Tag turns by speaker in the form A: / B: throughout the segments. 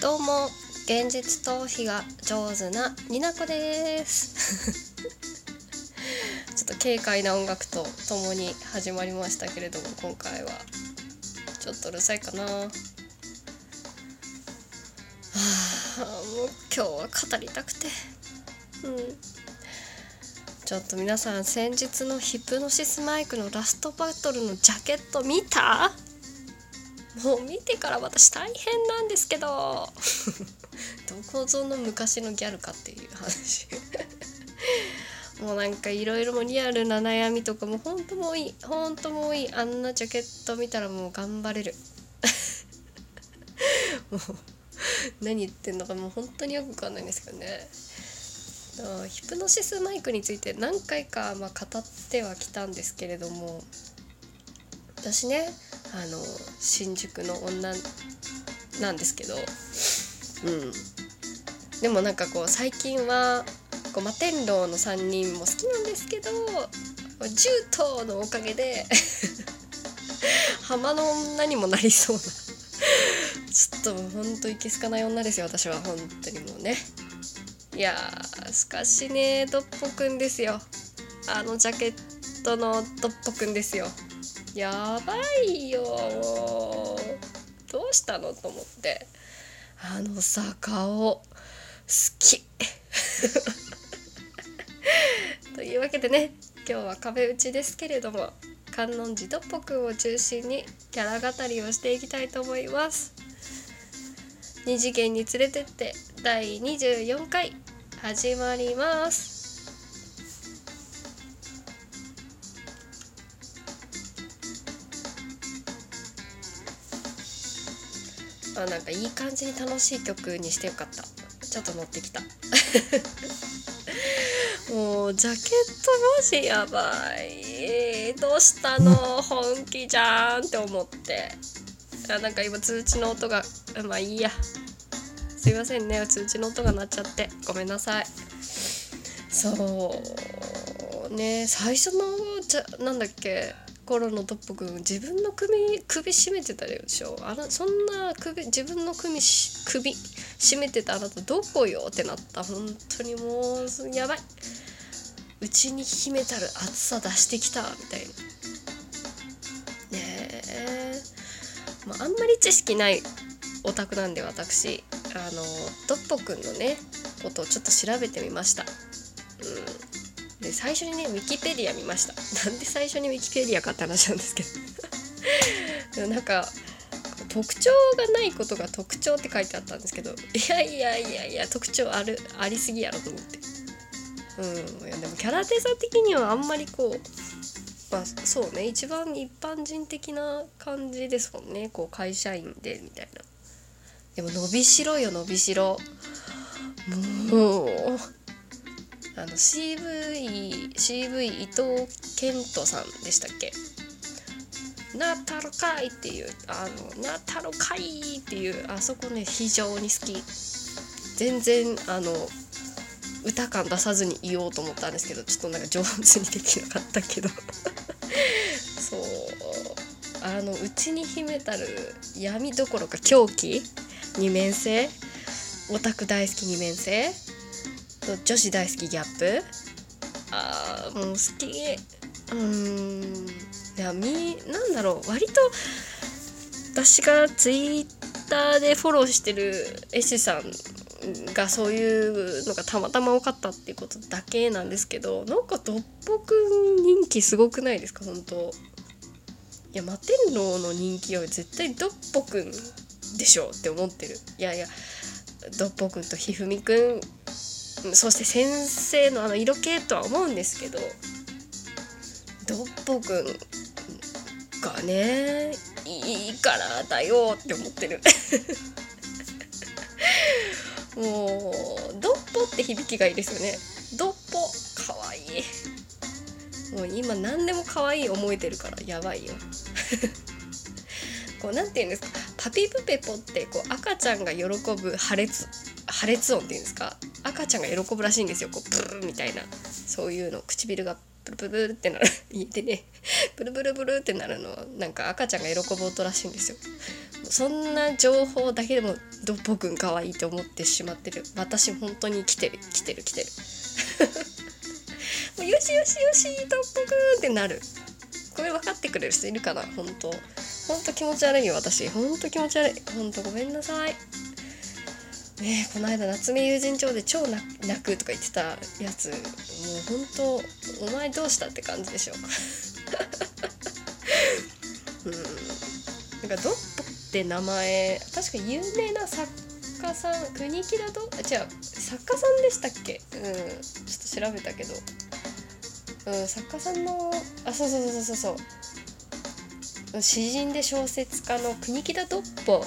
A: どうも現実逃避が上手なになこです。ちょっと軽快な音楽とともに始まりましたけれども今回は。ちょっとうるさいかな。はあもう今日は語りたくて。うん。ちょっと皆さん先日のヒプノシスマイクのラストバトルのジャケット見た？もう見てから私大変なんですけど。どこぞの昔のギャルかっていう話。もうなんかいろいろもリアルな悩みとかもほんともういいほんともうい。いあんなジャケット見たらもう頑張れる。もう何言ってんのかもう本当によくわかんないんですけどね。ヒプノシスマイクについて何回かま語ってはきたんですけれども私ねあの新宿の女なんですけどうん。でもなんかこう最近はこう摩天楼の3人も好きなんですけど銃刀のおかげで 浜の女にもなりそうなちょっとほんといけすかない女ですよ私は。本当にもうね。いやーしかしねドッポくんですよ。あのジャケットのドッポくんですよ。やばいよ。どうしたのと思って。あのさ顔。好き。というわけでね今日は壁打ちですけれども観音寺ドッポくんを中心にキャラ語りをしていきたいと思います。二次元に連れてって第24回始まります。あなんかいい感じに楽しい曲にしてよかった。ちょっと乗ってきた。もうジャケットマジやばい。どうしたの？本気じゃんって思って。あなんか今通知の音がまあいいや。すいませんね。通知の音が鳴っちゃって。ごめんなさい。そう。ね最初のじゃなんだっけ？頃のトップ君自分の首首絞めてたでしょ？あのそんな首自分の首首絞めてたあなたどこよ？ってなった。本当にもうやばい。うちに秘めたる熱さ出してきたみたいな。ねえ、まあ、あんまり知識ないオタクなんで私。あのドッポくんのねことをちょっと調べてみました。うん。で最初にねウィキペディア見ました。なんで最初にウィキペディアかって話なんですけど。なんか特徴がないことが特徴って書いてあったんですけどいやいやいやいや特徴あるありすぎやろと思って。うん。いやでもキャラデザ的にはあんまりこうまあそうね。一番一般人的な感じですもんね。こう会社員でみたいな。でも伸びしろよ伸びしろ。もうあの CV, CV 伊藤健人さんでしたっけ？なったろかいっていうあのなったろかいっていうあそこね非常に好き。全然あの歌感出さずに言おうと思ったんですけどちょっとなんか上手にできなかったけど。そう。あのうちに秘めたる闇どころか狂気？二面性？オタク大好き二面性？と女子大好きギャップ？あーもう好き。うん。いやみなんだろう。割と私がツイッターでフォローしてる絵師さんがそういうのがたまたま多かったっていうことだけなんですけどなんかドッポくん人気すごくないですか？本当。いや摩天楼の人気は絶対ドッポくんでしょって思ってる。いやいやドッポくんとひふみくんそして先生のあの色気とは思うんですけどドッポくんがねいいからだよって思ってる。もうドッポって響きがいいですよね。ドッポかわいい。もう今何でも可愛い思えてるからやばいよ。こう何て言うんですか？パピプペポってこう赤ちゃんが喜ぶ破裂破裂音っていうんですか？赤ちゃんが喜ぶらしいんですよ。こうプルみたいな。そういうの。唇がプルプルってなる。言ってね。プルプルプルってなるのはなんか赤ちゃんが喜ぶ音らしいんですよ。そんな情報だけでもドッポくん可愛いと思ってしまってる。私本当に来てる。来てる。来てる。もうよしよしよしドッポくんってなる。これ分かってくれる人いるかな？本当。本当気持ち悪いよ私。本当気持ち悪い。本当ごめんなさい。ねこの間夏目友人帳で超泣くとか言ってたやつ。もう本当お前どうしたって感じでしょ。うん。なんかドッポって名前。確か有名な作家さん国木だとあ違う作家さんでしたっけ？うん。ちょっと調べたけど。うん作家さんのあそうそうそうそうそう。詩人で小説家の国木田ドッポ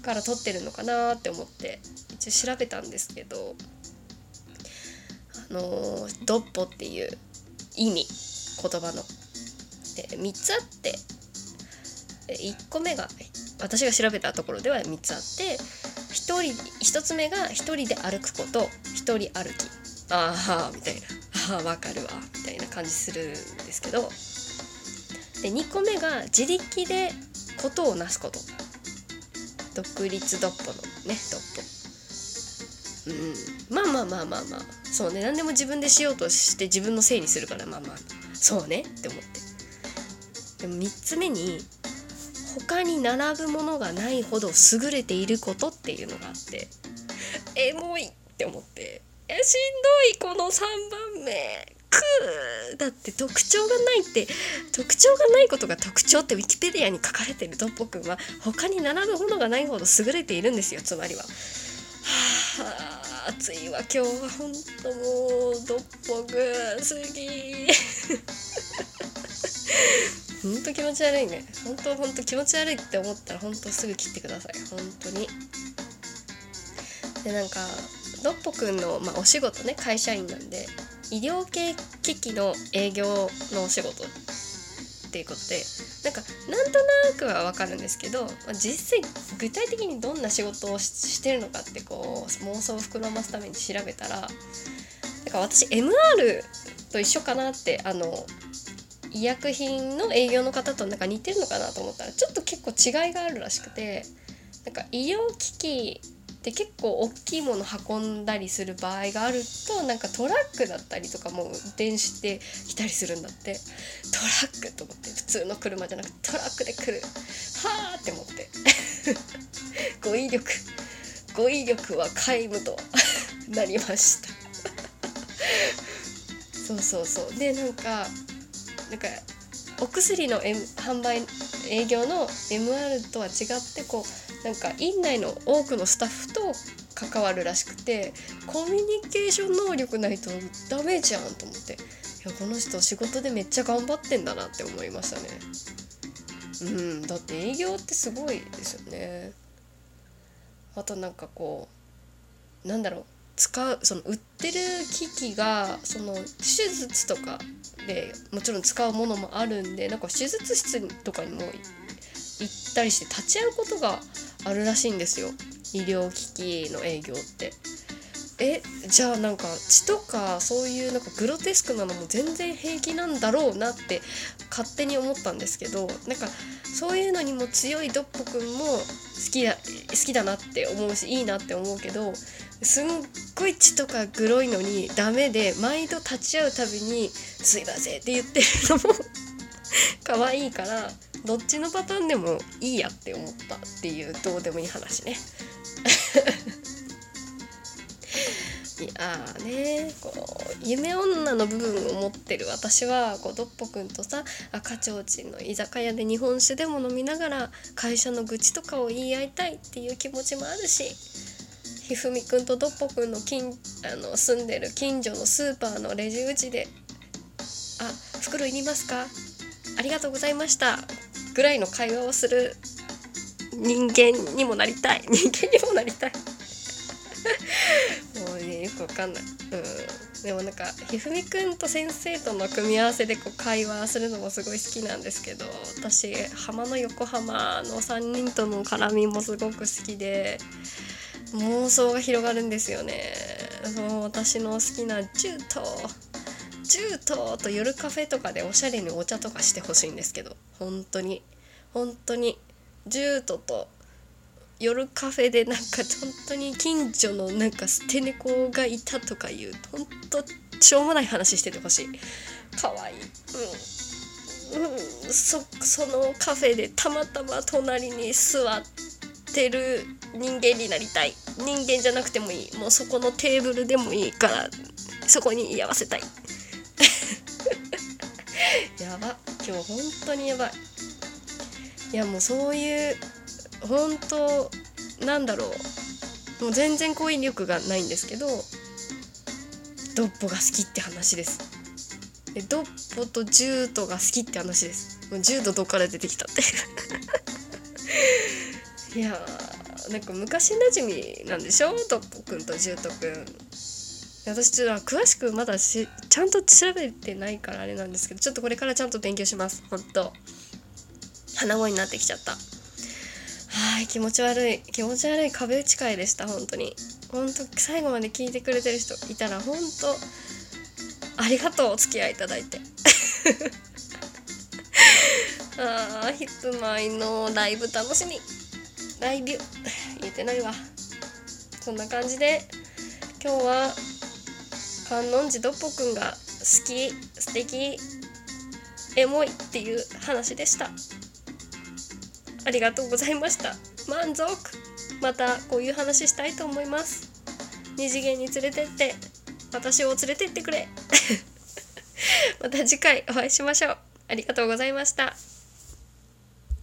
A: から撮ってるのかなって思って一応調べたんですけどあのー、ドッポっていう意味言葉の。で3つあって1個目が私が調べたところでは3つあって1人1つ目が1人で歩くこと1人歩き。ああみたいな。ああわかるわみたいな感じするんですけど。で2個目が自力でことをなすこと。独立ドッポのねドッポうん。まあまあまあまあまあ。そうね。何でも自分でしようとして自分のせいにするからまあまあ。そうね。って思って。でも3つ目に他に並ぶものがないほど優れていることっていうのがあって。エモいって思って。いやしんどいこの3番目。くーだって特徴がないって特徴がないことが特徴ってウィキペディアに書かれてるドッポくんは。他に並ぶものがないほど優れているんですよつまりは。はあ暑いわ今日は。ほんともうドッポくんすぎ。ほんと気持ち悪いね。ほんとほんと気持ち悪いって思ったらほんとすぐ切ってください。ほんとに。でなんかドッポくんの、まあ、お仕事ね会社員なんで。医療系機器の営業のお仕事っていうことでなんかなんとなくは分かるんですけど、まあ、実際具体的にどんな仕事をしてるのかってこう妄想を膨らますために調べたらなんか私 MR と一緒かなってあの医薬品の営業の方となんか似てるのかなと思ったらちょっと結構違いがあるらしくてなんか医療機器って結構大きいもの運んだりする場合があるとなんかトラックだったりとかも運転してきたりするんだって。トラックと思って普通の車じゃなくてトラックで来る。はあって思って。語彙力。語彙力は皆無となりました。そうそうそう。でなんかなんかお薬の、M、販売営業の MR とは違ってこうなんか院内の多くのスタッフと関わるらしくてコミュニケーション能力ないとダメじゃんと思って。いやこの人仕事でめっちゃ頑張ってんだなって思いましたね。うんだって営業ってすごいですよね。あとなんかこうなんだろう。使うその売ってる機器がその手術とかでもちろん使うものもあるんでなんか手術室とかにも行ったりして立ち会うことがあるらしいんですよ医療機器の営業って。えじゃあなんか血とかそういうなんかグロテスクなのも全然平気なんだろうなって勝手に思ったんですけどなんかそういうのにも強いドッポくんも好きだ好きだなって思うしいいなって思うけどすんごい血とかグロいのにダメで毎度立ち会うたびに「すいません」って言ってるのも 可愛いからどっちのパターンでもいいやって思ったっていうどうでもいい話ね。いやーねこう夢女の部分を持ってる私はこうドッポくんとさ赤ちょうちんの居酒屋で日本酒でも飲みながら会社の愚痴とかを言い合いたいっていう気持ちもあるしひふみくんとどっぽくんの近あの住んでる近所のスーパーのレジ打ちで「あ袋いりますか？ありがとうございました」ぐらいの会話をする人間にもなりたい。人間にもなりたい。もうねよくわかんない。うん。でもなんかひふみくんと先生との組み合わせでこう会話するのもすごい好きなんですけど私浜の横浜の3人との絡みもすごく好きで妄想が広がるんですよね。そう私の好きなジュートジュートと夜カフェとかでおしゃれにお茶とかしてほしいんですけど本当に。本当に。ジュートと夜カフェでなんか本当に近所のなんか捨て猫がいたとかいう本当しょうもない話しててほしい。かわいい。うん、うん、そそのカフェでたまたま隣に座ってる人間になりたい。人間じゃなくてもいい。もうそこのテーブルでもいいからそこに居合わせたい。やば。今日本当にやばい。いやもうそういう本当なんだろう。もう全然語彙力がないんですけどドッポが好きって話です。でドッポとジュートが好きって話です。もうジュートどっから出てきたって。いやーなんか昔なじみなんでしょ？ドッポくんとジュートくん。私ちょっと詳しくまだしちゃんと調べてないからあれなんですけどちょっとこれからちゃんと勉強します。ほんと。鼻声になってきちゃった。はい気持ち悪い。気持ち悪い壁打ち会でした本当に。本当最後まで聞いてくれてる人いたら本当ありがとうお付き合いいただいて。あーヒップマイのライブ楽しみ。ライブ言えてないわ。そんな感じで今日は観音寺ドッポくんが好き素敵エモいっていう話でした。ありがとうございました。満足。またこういう話したいと思います。二次元に連れてって私を連れてってくれ。また次回お会いしましょう。ありがとうございました。